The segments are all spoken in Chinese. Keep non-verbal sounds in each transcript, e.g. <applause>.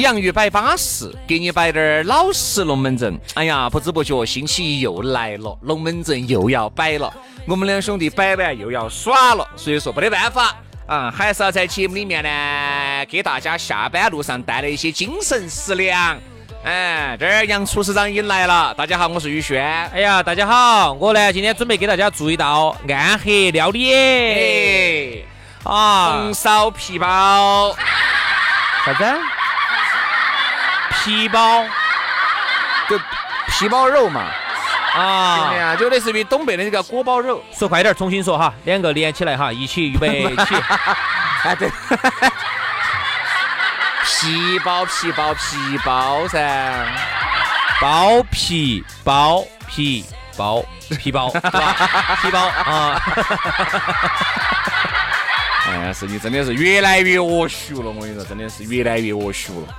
洋芋摆巴适，给你摆点儿老实龙门阵。哎呀，不知不觉星期一又来了，龙门阵又要摆了。我们两兄弟摆完又要耍了，所以说没得办法啊，还是要在节目里面呢，给大家下班路上带来一些精神食粮。哎，这儿杨厨师长已经来了，大家好，我是宇轩。哎呀，大家好，我呢今天准备给大家做一道暗黑料理。哎，啊，红烧皮包，啥子？皮包，就皮包肉嘛，啊，呀，就类似于东北的那个锅包肉。说快点，重新说哈，两个连起来哈，一起预备 <laughs> 起。哎对，<laughs> 皮包皮包皮包噻，包皮包皮包皮包，皮包 <laughs> 啊。哎呀，是你真的是越来越恶俗了，我跟你说，真的是越来越恶俗了。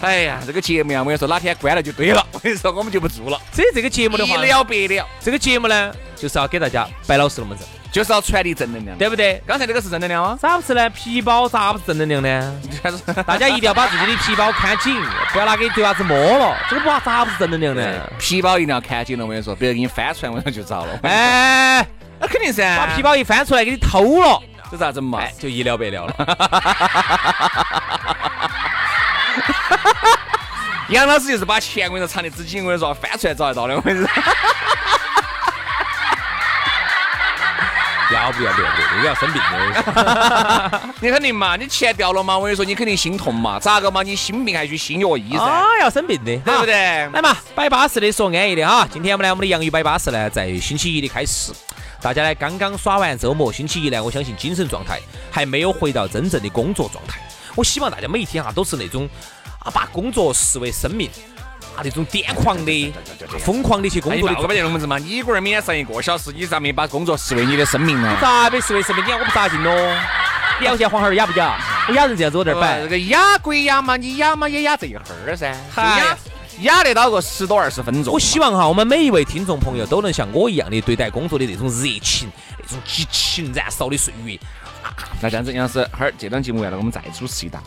哎呀，这个节目呀，我跟你说，哪天关了就对了。<laughs> 我跟你说，我们就不做了。所以这个节目的话，一了百了。这个节目呢，就是要给大家摆老实龙门阵，就是要传递正能量，对不对？刚才那个是正能量吗？咋不是呢？皮包咋不是正能量呢？<laughs> 大家一定要把自己的皮包看紧，不要拿给对娃子摸了。这个不咋不是正能量呢？皮包一定要看紧了，我跟你说，别人给你翻出来，我跟你就遭了。哎，那肯定噻，把皮包一翻出来给你偷了，这咋整嘛？就一了百了了。<laughs> 杨老师就是把钱我跟你说藏的资紧，我跟你说翻出来找得到的，我跟你说。要不要不要不要，这个要生病的。<laughs> 你肯定嘛，你钱掉了嘛，我跟你说你肯定心痛嘛，咋个嘛？你心病还去心药医噻？啊，要生病的，对不对？来嘛，摆巴适的说安逸的哈。今天我们来我们的洋芋摆巴适呢，在星期一的开始，大家呢刚刚耍完周末，星期一呢，我相信精神状态还没有回到真正的工作状态。我希望大家每一天哈都是那种。啊，把工作视为生命，啊，那种癫狂的、疯狂的去工作的。我不见龙门阵嘛，你一个人每天上一个小时，你咋没把工作视为你的生命呢？咋没视为生命？你看我不咋劲咯？你要嫌黄孩儿哑不哑？我哑人这样子我这儿摆。这个哑归哑嘛，你哑嘛也哑这一会儿噻，哑哑得到个十多二十分钟。我希望哈，我们每一位听众朋友都能像我一样的对待工作的那种热情、那种激情燃烧的岁月。那这样子，杨老师，哈儿这档节目完了，我们再主持一档，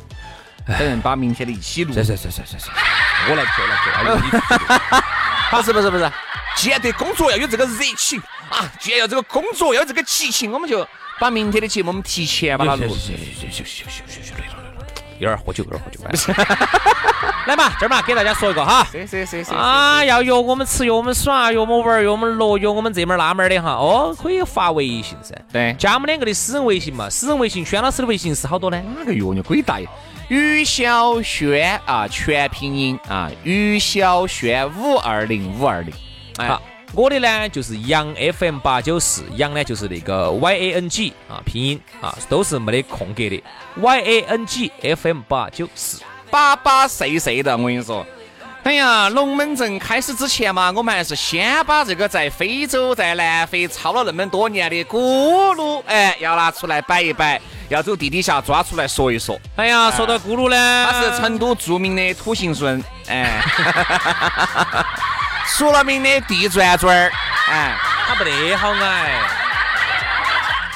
等人把明天的一起录。来来来来我来，我来我来好。不是不是不是，既然对工作要有这个热情啊，既然要这个工作要有这个激情，我们就把明天的节目我们提前把它录。来累了累了，有点喝酒有点喝酒。来嘛，这儿嘛给大家说一个哈。是是是是。啊，要约我们吃，约我们耍，约我们玩，约我们乐，约我们这门那门的哈。哦，可以发微信噻。对。加我们两个的私人微信嘛，私人微信轩老师的微信是好多呢？哪个约你鬼大爷？于小轩啊，全拼音啊，于小轩五二零五二零。好，我的呢就是杨 FM 八九四，杨呢就是那个 Y A N G 啊，拼音啊都是没得空格的，Y A N G F M 八九四，巴巴碎碎的，我跟你说。哎呀，龙门阵开始之前嘛，我们还是先把这个在非洲、在南非操了那么多年的咕噜，哎，要拿出来摆一摆，要走地底下抓出来说一说。哎呀，说到咕噜呢，他是成都著名的土行孙，哎，出了名的地转转儿，哎，他不得好矮，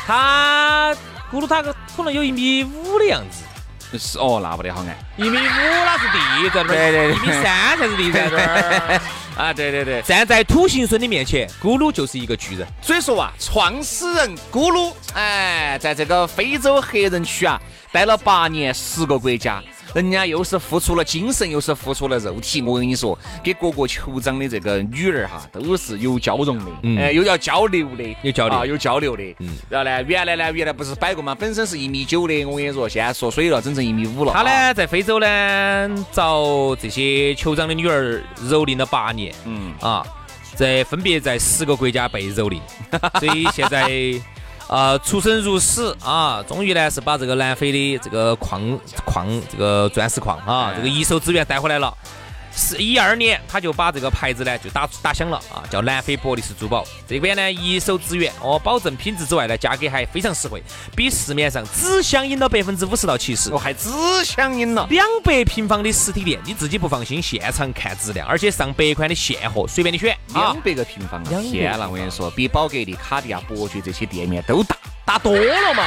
他咕噜他个可能有一米五的样子。是哦，那不得好矮，一米五那是地震对对对，一米三才是地转转啊，对对对，站在土行孙的面前，咕噜就是一个巨人。所以说啊，创始人咕噜，哎，在这个非洲黑人区啊，待了八年，十个国家。人家又是付出了精神，又是付出了肉体。我跟你说，给各个酋长的这个女儿哈，都是有交融的，哎，又要交流的，有交流啊，有交流的。嗯，然后呢，原来呢，原来不是摆过嘛？本身是一米九的，我跟你说，现在缩水了，整成一米五了。他呢，在非洲呢，找这些酋长的女儿蹂躏了八年。嗯啊，在分别在十个国家被蹂躏，所以现在。啊，出生入死啊！终于呢是把这个南非的这个矿矿这个钻石矿啊，这个一手资源带回来了。是一二年，他就把这个牌子呢就打打响了啊，叫南非伯利斯珠宝。这边呢一手资源哦，保证品质之外呢，价格还非常实惠，比市面上只相应了百分之五十到七十。哦，还只相应了两百平方的实体店，你自己不放心，现场看质量，而且上百款的现货，随便你选。两百个平方，天了，我跟你说，比宝格丽、卡地亚、伯爵这些店面都大，大多了嘛。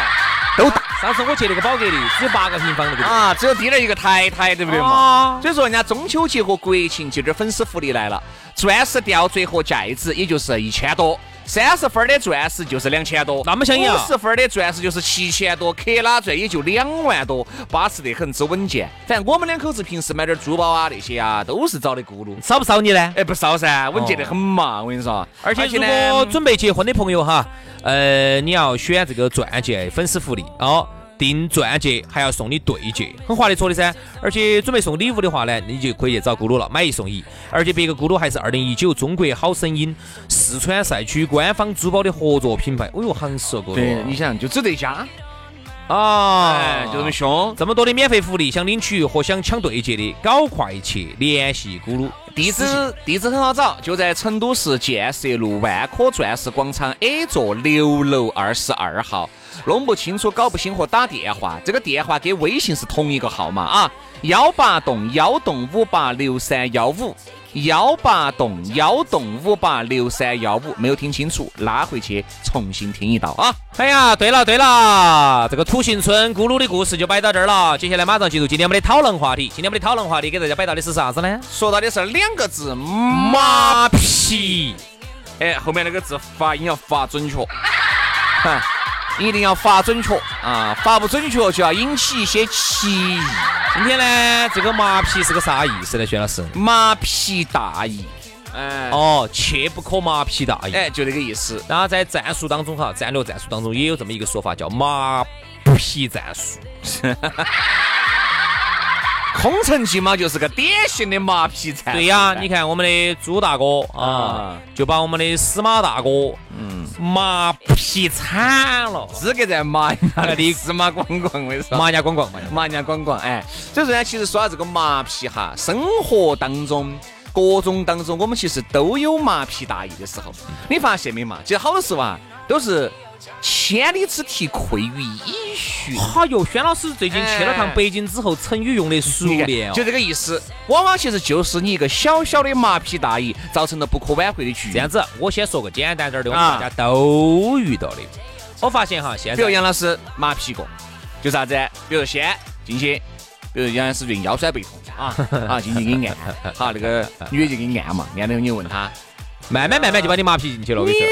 都大。上次我去那个宝格丽，只有八个平方那个啊，只有低了一个台台，对不对嘛？所以说人家中秋节和国庆节的粉丝福利来了，钻石吊坠和戒指也就是一千多。三十分的钻石就是两千多，那么相应五十分的钻石就是七千多，克拉钻也就两万多，巴适得很，之稳健。反正我们两口子平时买点珠宝啊那些啊，都是找的咕噜。少不少你呢？哎，不少噻，稳健得很嘛。我跟你说，而且如果准备结婚的朋友哈，呃，你要选这个钻戒粉丝福利哦。订钻戒还要送你对戒，很划得着的噻。而且准备送礼物的话呢，你就可以去找咕噜了，买一送一。而且别个咕噜还是二零一九中国好声音四川赛区官方珠宝的合作品牌。哦哟，行是哦，咕噜。对，你想就只这家啊，就这么凶。这么多的免费福利，想领取和想抢对戒的，搞快去联系咕噜。地址地址很好找，就在成都市建设路万科钻石广场 A 座六楼二十二号。弄不清楚、搞不清和打电话，这个电话跟微信是同一个号码啊，幺八栋幺栋五八六三幺五，幺八栋幺栋五八六三幺五，没有听清楚，拉回去重新听一道啊！哎呀，对了对了，这个土行村咕噜的故事就摆到这儿了，接下来马上进入今天我们的讨论话题。今天我们的讨论话题给大家摆到的是啥子呢？说到的是两个字，马屁。哎，后面那个字发音要发准确。一定要发准确啊！发不准确就要引起一些歧义。今天呢，这个麻皮是个啥意思呢？薛老师，麻皮大意。哎，哦，切不可麻皮大意。哎，就这个意思。然后在战术当中哈，战略战术当中也有这么一个说法，叫麻皮战术。<laughs> 空城计嘛，就是个典型的麻皮菜。对呀，你看我们的朱大哥啊，就把我们的司马大哥，嗯，麻皮惨了，资格在马家的司马光光，我跟你说，马家广广，马家光光，哎，所以说呢，其实说到这个麻皮哈，生活当中各种当中，我们其实都有麻皮大意的时候，你发现没嘛？其实好多时候啊，都是。千里之堤溃于蚁穴。哎哟，轩老师最近去了趟北京之后，成语用的熟练，就这个意思。往往其实就是你一个小小的麻痹大意，造成了不可挽回的局面。这样子，我先说个简单点的，我们大家都遇到的。我发现哈，现在比如杨老师麻痹过，就啥子？比如先进去，比如杨老师最近腰酸背痛啊 <laughs> 啊，进去给你按，好，那个女的就给你按嘛，按了后你问他，慢慢慢慢就把你麻痹进去了，我跟你说。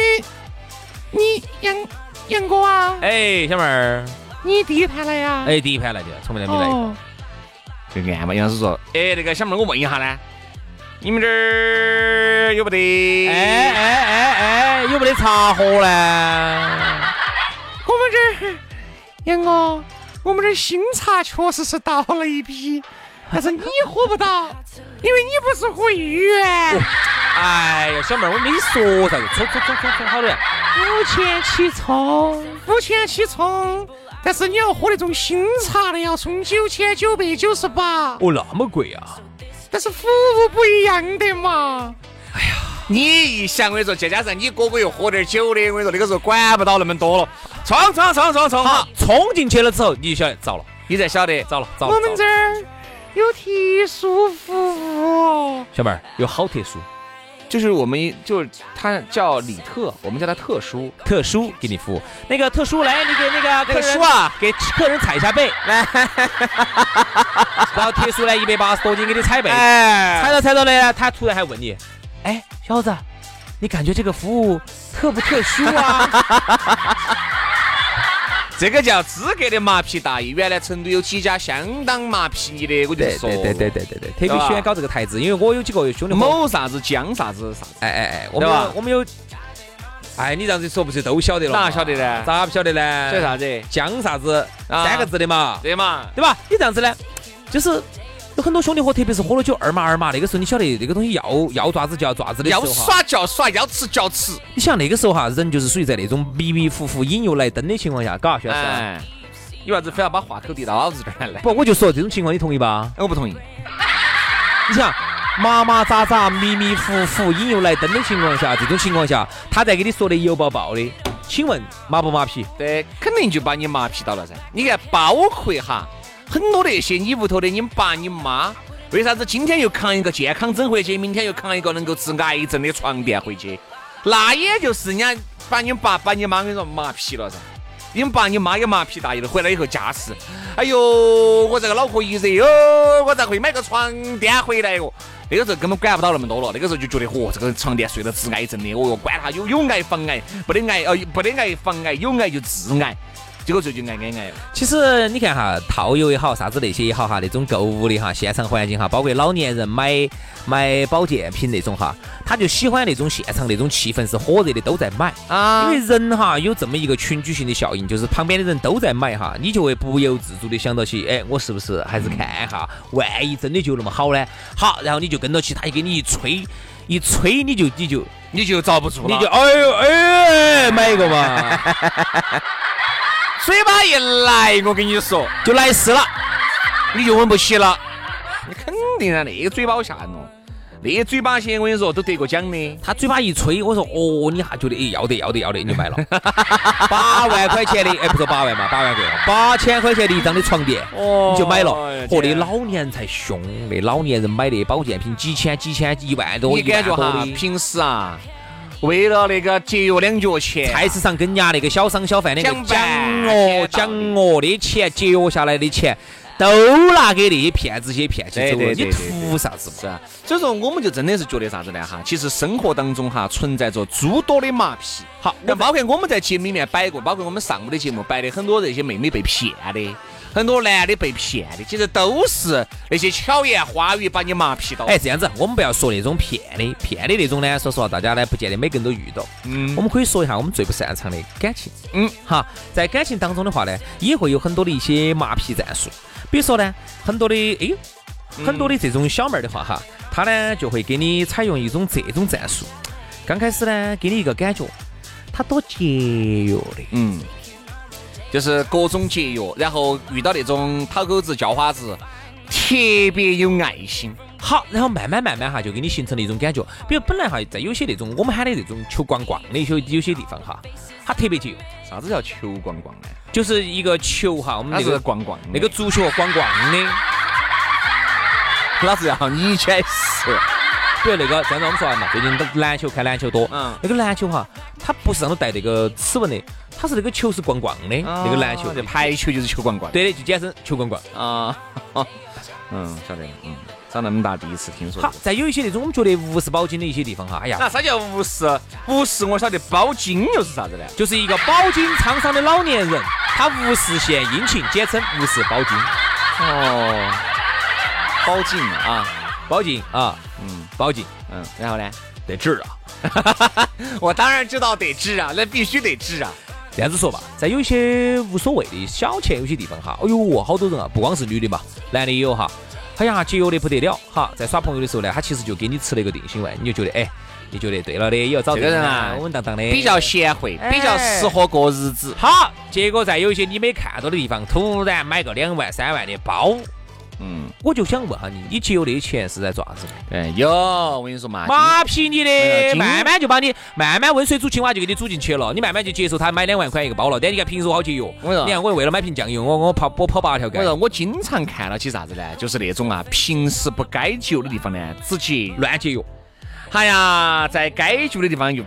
你杨杨哥啊？哎，小妹儿，你第一盘来呀？哎，第一盘来的，从没来没来过。就按嘛，杨老师说，哎，那个小妹儿，我问一下呢，你们这儿有没得？哎哎哎哎，有没得茶喝呢？我们这儿，杨哥，我们这儿新茶确实是倒了一批，但是你喝不到，因为你不是会员。哎呀，小妹儿，我没说啥子，冲冲冲冲冲，好多人付钱起冲，五千起冲，但是你要喝那种新茶的，要充九千九百九十八。哦，那么贵啊！但是服务不一样的嘛。哎呀，你一想，我跟你说，再加上你哥哥又喝点酒的，我跟你说，那个时候管不到那么多了。冲冲冲冲冲！好，冲进去了之后，你就晓得糟了，你才晓得糟了糟了。我们这儿有特殊服务，小妹儿有好特殊。就是我们，就是他叫李特，我们叫他特殊，特殊给你服。务。那个特殊来，你给那个特殊啊，给客人踩一下背，来，然后特殊来一百八十多斤给你踩背，踩着踩着呢，他突然还问你，哎，小子，你感觉这个服务特不特殊啊？<laughs> 这个叫资格的麻皮大衣。原来成都有几家相当麻皮的，我就说对对对对对对，特别喜欢搞这个台子，因为我有几个兄弟伙，某啥子江啥子啥子，哎哎哎，我们有我们有，哎，你这样子说不是都晓得了？哪晓得呢？咋不晓得呢？晓得啥子？江啥子啊三个字的嘛，对嘛？对吧？你这样子呢，就是有很多兄弟伙，特别是喝了酒二麻二麻，那个时候你晓得那个东西要要爪子就要爪子的时要耍就要耍，要吃就要吃。你想那个时候哈，人就是属于在那种迷迷糊糊、引诱来灯的情况下，嘎，徐老师。哎，你为啥子非要把话口递到老子这儿来？不，我就说这种情况，你同意吧？我不同意。你想，麻麻扎扎、迷迷糊糊、引诱来灯的情况下，这种情况下，他在给你说的油爆爆的，请问麻不麻皮？对，肯定就把你麻皮到了噻。你看，包括哈很多那些你屋头的你爸你妈，为啥子今天又扛一个健康枕回去，明天又扛一个能够治癌症的床垫回去？那也就是人家把你爸把你妈跟你说麻痹了噻。你们爸你妈也麻痹大爷了，回来以后架势，哎呦，我这个脑壳一热哟，我咋会买个床垫回来哟？那个时候根本管不到那么多了，那个时候就觉得，嚯，这个床垫睡了治癌症的，哦哟，管他有有癌防癌，不得癌，哦，不得癌防癌，有癌就治癌，结果最近癌癌癌了。其实你看哈，套邮也好，啥子那些也好哈，那种购物的哈，现场环境哈，包括老年人买买保健品那种哈，他就喜欢那种现场那种气氛是火热的，都在买。啊因为人哈有这么一个群居性的效应，就是旁边的人都在买哈，你就会不由自主的想到起，哎，我是不是还是看一下，万一真的就那么好呢？好，然后你就跟到起，他一给你一吹，一吹你就你就你就遭不住了，你就哎呦哎，买一个嘛，嘴巴一来，我跟你说，就来事了。你就稳不起了。你肯定啊，那个嘴巴好吓人哦，那些嘴巴些我跟你说都得过奖的。他嘴巴一吹，我说哦，你还觉得哎要得要得要得，你就买了，<laughs> 八万块钱的，哎不说八万嘛，八万贵了，八千块钱的一张的床垫，哦你就买了。嚯，那天老年人才凶，那老年人买的保健品几千几千一万多，你感觉哈。平时啊，为了那个节约两角钱，菜市场跟人家那个小商小贩的那个讲讲哦讲哦的钱节约下来的钱，都拿给那些骗子些骗起走了，你图啥子？是啊，所以说我们就真的是觉得啥子呢哈？其实生活当中哈存在着诸多的麻屁。好，那包括我们在节目里面摆过，包括我们上午的节目摆的很多这些妹妹被骗的，很多男的被骗的，其实都是那些巧言花语把你麻痹到。哎，这样子，我们不要说那种骗的，骗的那种呢，说实话，大家呢不见得每个人都遇到。嗯我们可以说一下我们最不擅长的感情。嗯，哈，在感情当中的话呢，也会有很多的一些麻痹战术。比如说呢，很多的哎，很多的这种小妹儿的话哈，她呢就会给你采用一种这种战术。刚开始呢，给你一个感觉，她多节约的。嗯，就是各种节约，然后遇到那种讨狗子、叫花子，特别有爱心。好，然后慢慢慢慢哈，就给你形成了一种感觉。比如本来哈，在有些那种我们喊的那种求逛逛的有些有些地方哈，它特别节约，啥子叫求逛逛呢？就是一个球哈，我们那个逛逛，那个足球逛逛的。老子要你解释。比如那个，这样子我们说完嘛，最近都篮球看篮球多，嗯那个篮球哈，它不是上头带那个齿纹的，他是那个球是逛逛的，那个篮球这排球就是球逛逛。对的，就简称球逛逛。啊，<laughs> 嗯，晓得，嗯，长那么大第一次听说。好，，再有一些那种我们觉得无视包金的一些地方哈，哎呀，那啥叫无视？无视我晓得，包金又是啥子呢？就是一个饱经沧桑的老年人，他无事献殷勤，简称无事包金。哦，包金啊，包金啊，嗯包金嗯，然后呢？得治啊。<laughs> 我当然知道得治啊，那必须得治啊。这样子说吧，在有一些无所谓的小钱，有些地方哈，哎呦，好多人啊，不光是女的嘛，男的也有哈。哎呀，节约的不得了哈，在耍朋友的时候呢，他其实就给你吃了一个定心丸，你就觉得哎，你觉得对了的，也要找这个人啊稳稳当当的，比较贤惠，哎比较适合过日子。好。结果在有一些你没看到的地方，突然买个两万、三万的包，嗯，我就想问下你，你节约的钱是在做啥子？哎，有，我跟你说嘛，马屁你的，慢慢就把你慢慢温水煮青蛙就给你煮进去了，你慢慢就接受他买两万块一个包了。但你看平时我好节约，你看我为了买瓶酱油，我我跑我跑八条街我，说我经常看到起啥子呢？就是那种啊，平时不该节约的地方呢，直接。乱节约。哎呀，在该节约的地方又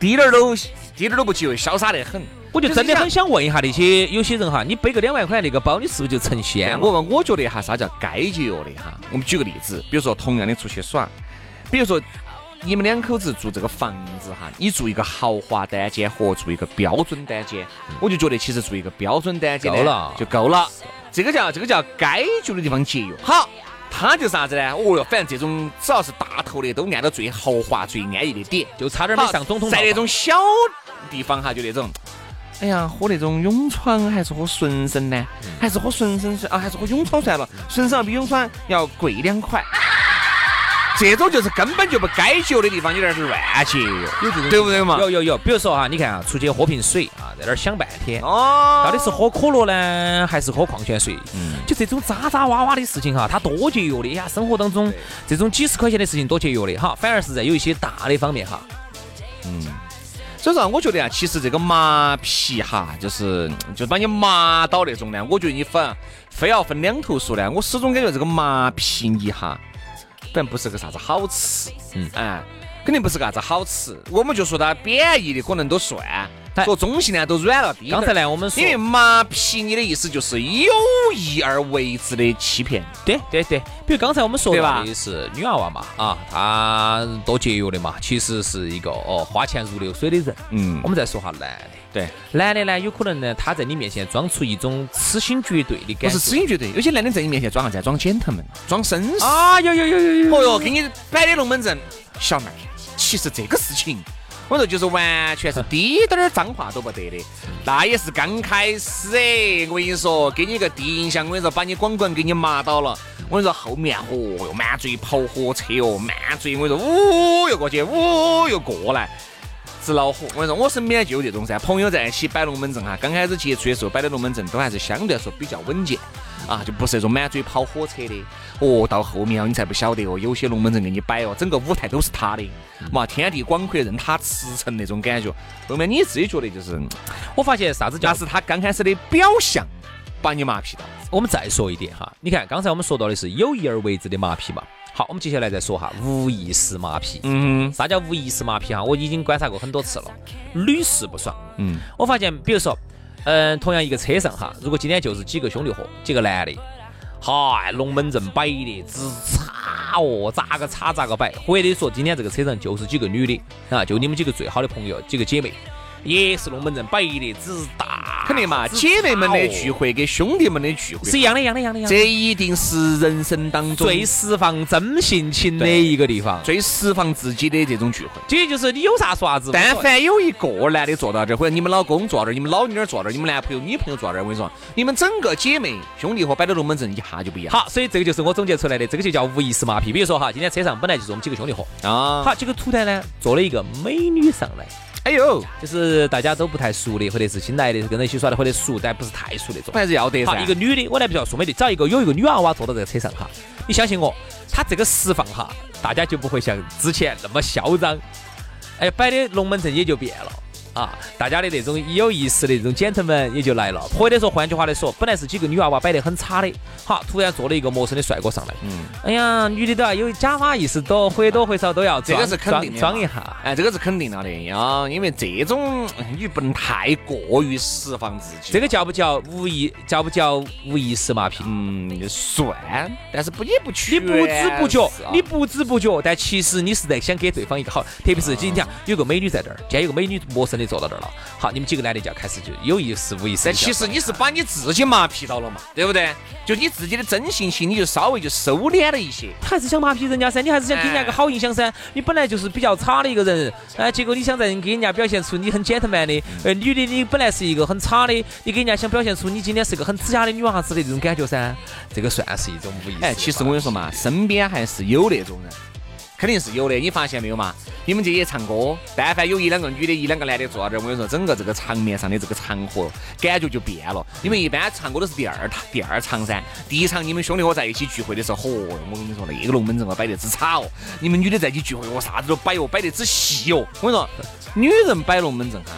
滴点儿都滴点儿都不节约，潇洒得很。我就真的很想问一下那些有些人哈，你背个两万块那个包，你是不是就成仙我？我我觉得哈，啥叫该节约的哈？我们举个例子，比如说同样的出去耍，比如说你们两口子住这个房子哈，你住一个豪华单间和住一个标准单间，我就觉得其实住一个标准单间够了就够了。这个叫这个叫该住的地方节约。好，他就啥子呢？哦哟，反正这种只要是大头的，都按到最豪华、最安逸的点。就差点没上总统套在那种小地方哈，就那种，哎呀，喝那种永川还是喝纯生呢？嗯还是喝纯生算啊？还是喝永川算了？纯生要比永川要贵两块。这种就是根本就不该节约的地方，有点是乱节约，有这种对不对嘛？有有有，比如说哈，你看啊，出去喝瓶水啊，在那儿想半天，哦，到底是喝可乐呢，还是喝矿泉水？嗯就这种渣渣哇哇的事情哈，它多节约的呀！生活当中这种几十块钱的事情多节约的哈，反而是在有一些大的方面哈，所以说，我觉得啊，其实这个麻皮哈，就是就把你麻到那种呢，我觉得你分非要分两头说呢，我始终感觉这个麻皮你哈，反正不是个啥子好吃，嗯，哎，肯定不是个啥子好吃。我们就说它贬义的可能都算，哎说中性呢都软了。刚才呢我们说因为麻皮你的意思就是有意而为之的欺骗，对对对，比如刚才我们说对吧到的是女娃娃嘛，啊，她多节约的嘛，其实是一个哦花钱如流水的人。嗯我们再说下男的，对，男的呢，有可能呢，他在你面前装出一种痴心绝对的感觉。不是痴心绝对。有些男的在你面前装啥子啊？装 gentleman，装绅士。啊，有有有有有哦哟，给你摆的龙门阵，小妹儿，其实这个事情，我说就是完全是滴点儿脏话都不得的，那也是刚开始哎，我跟你说，给你一个第一印象，我跟你说，把你光棍给你麻到了。我跟你说，后面哦哟，满嘴跑火车哦，满嘴我跟你说，呜又过去，呜又过来。直恼火！我跟你说，我身边就有这种噻，朋友在一起摆龙门阵哈，刚开始接触的时候摆的龙门阵都还是相对来说比较稳健啊，就不是那种满嘴跑火车的。哦，到后面哦，你才不晓得哦，有些龙门阵给你摆哦，整个舞台都是他的，嘛，天地广阔任他驰骋那种感觉。后面你自己觉得就是，我发现啥子叫那是他刚开始的表象，把你麻痹到。我们再说一点哈，你看刚才我们说到的是有意而为之的麻痹嘛，好，我们接下来再说哈无意识麻痹。嗯啥叫无意识麻痹哈？我已经观察过很多次了，屡试不爽。嗯，我发现，比如说，嗯，同样一个车上哈，如果今天就是几个兄弟伙，几个男的，嗨，龙门阵摆的直插哦，咋个插咋个摆，或者说今天这个车上就是几个女的啊，就你们几个最好的朋友，几个姐妹，也是龙门阵摆的只是大，肯定嘛，姐妹们的聚会跟兄弟们的聚会是一样的，一样的，一样的。这一定是人生当中最释放真性情的一个地方，最释放自己的这种聚会。这就是你有啥说啥子。但凡有一个男的坐到这儿，或者你们老公坐到这儿，你们老女儿坐到这儿，你们男朋友、女朋友坐到这儿，我跟你说，你们整个姐妹兄弟伙摆的龙门阵一下就不一样。好，所以这个就是我总结出来的，这个就叫无意识麻痹。比如说哈，今天车上本来就是我们几个兄弟伙，啊，好，结果突然呢坐了一个美女上来，哎呦，就是大家都不太熟的，或者是新来的，跟着一起耍的，或者熟但不是太熟那种。还是要得，噻。一个女的，我来比较说美的，只要一个有一个女娃娃坐到这个车上哈，你相信我，她这个释放哈，大家就不会像之前那么嚣张，哎，摆的龙门阵也就变了。啊，大家的那种有意思的这种 gentleman 也就来了，或者说换句话来说，本来是几个女娃娃摆得很差的，好，突然坐了一个陌生的帅哥上来，嗯，哎呀，女的都要有假发意思，多或多或少都要装这个是肯定的装装一下。哎，这个是肯定了的呀，因为这种你不能太过于释放自己。这个叫不叫无意？叫不叫无意识麻痹？嗯算，但是不也不去你不知不觉你不知不觉，但其实你是在想给对方一个好，特别是今天有个美女在这儿，今天有个美女陌生的坐到这儿了，好，你们几个男的就要开始就有意识无意识地但其实你是把你自己麻痹到了嘛，对不对？就你自己的真性情，你就稍微就收敛了一些。还是想麻痹人家噻，你还是想给人家个好印象噻。你本来就是比较差的一个人，哎，结果你想在给人家表现出你很 gentleman 的，呃，女的你本来是一个很差的，你给人家想表现出你今天是个很呲牙的女娃子的这种感觉噻，这个算是一种无意识。哎，其实我跟你说嘛，身边还是有那种人，肯定是有的。你发现没有嘛？你们这些唱歌，但凡有一两个女的，一两个男的坐到这儿，我跟你说，整个这个场面上的这个场合感觉就变了。你们一般唱歌都是第二场，第二场噻。第一场你们兄弟伙在一起聚会的时候，嚯，我跟你说那个龙门阵哦摆得之差哦。你们女的在一起聚会，哦啥子都摆哦，摆得之细哦。我跟你说，女人摆龙门阵哈，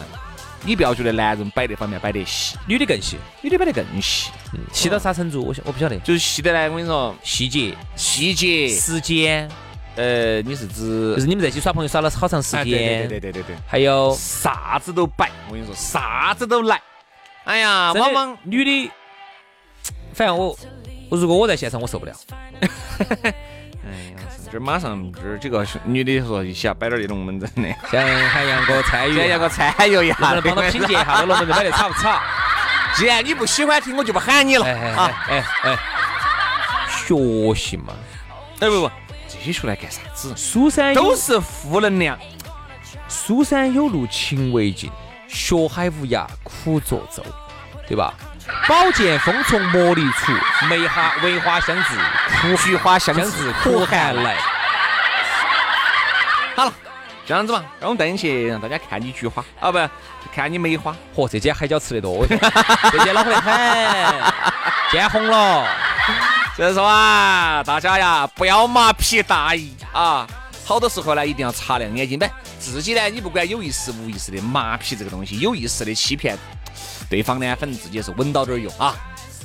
你不要觉得男人摆那方面摆得细，女的更细，女的摆得更细，细到啥程度？我晓我不晓得。就是细得来。我跟你说，细节、细节，时间，呃，你是指就是你们在一起耍朋友耍了好长时哎，间，对对对对对对对，还有啥子都摆，我跟你说，啥子都来。哎呀，往往女的，反正我我如果我在现场我受不了。哎呀，是这马上这儿几个女的说一起要摆点儿龙门阵的，想喊杨哥参与，杨哥参与一下，能帮他品鉴一下这龙门阵摆得吵不吵？既然你不喜欢听，我就不喊你了啊！哎哎，学习嘛，哎不不，这些学来干啥子？书山都是负能量。书山有路勤为径，学海无涯苦作舟，对吧？宝剑锋从磨砺出，梅花梅花香自苦菊花香自苦寒来。好了，这样子嘛，让我们带你去让大家看你菊花啊，不看你梅花。嚯，这间海椒吃得多，这间恼火得很，<laughs> 见红了。所以说啊，大家呀，不要麻皮大意啊。好多时候呢，一定要擦亮眼睛。呗。自己呢，你不管有意识无意识的麻皮这个东西，有意识的欺骗对方呢，反正自己是稳到点儿用啊。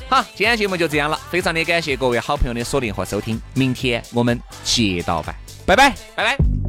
好，今天节目就这样了，非常的感谢各位好朋友的锁定和收听，明天我们接到拜，拜拜，拜拜。